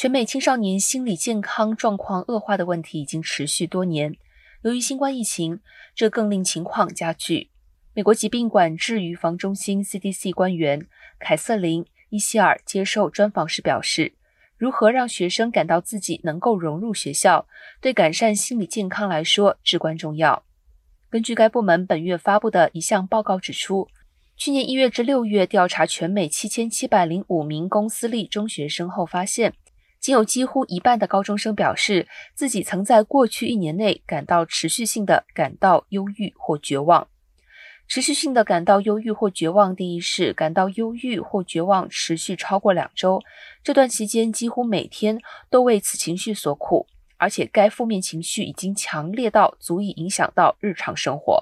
全美青少年心理健康状况恶化的问题已经持续多年。由于新冠疫情，这更令情况加剧。美国疾病管制预防中心 （CDC） 官员凯瑟琳·伊希尔接受专访时表示：“如何让学生感到自己能够融入学校，对改善心理健康来说至关重要。”根据该部门本月发布的一项报告指出，去年一月至六月调查全美七千七百零五名公私立中学生后发现。仅有几乎一半的高中生表示，自己曾在过去一年内感到持续性的感到忧郁或绝望。持续性的感到忧郁或绝望定义是感到忧郁或绝望持续超过两周，这段期间几乎每天都为此情绪所苦，而且该负面情绪已经强烈到足以影响到日常生活。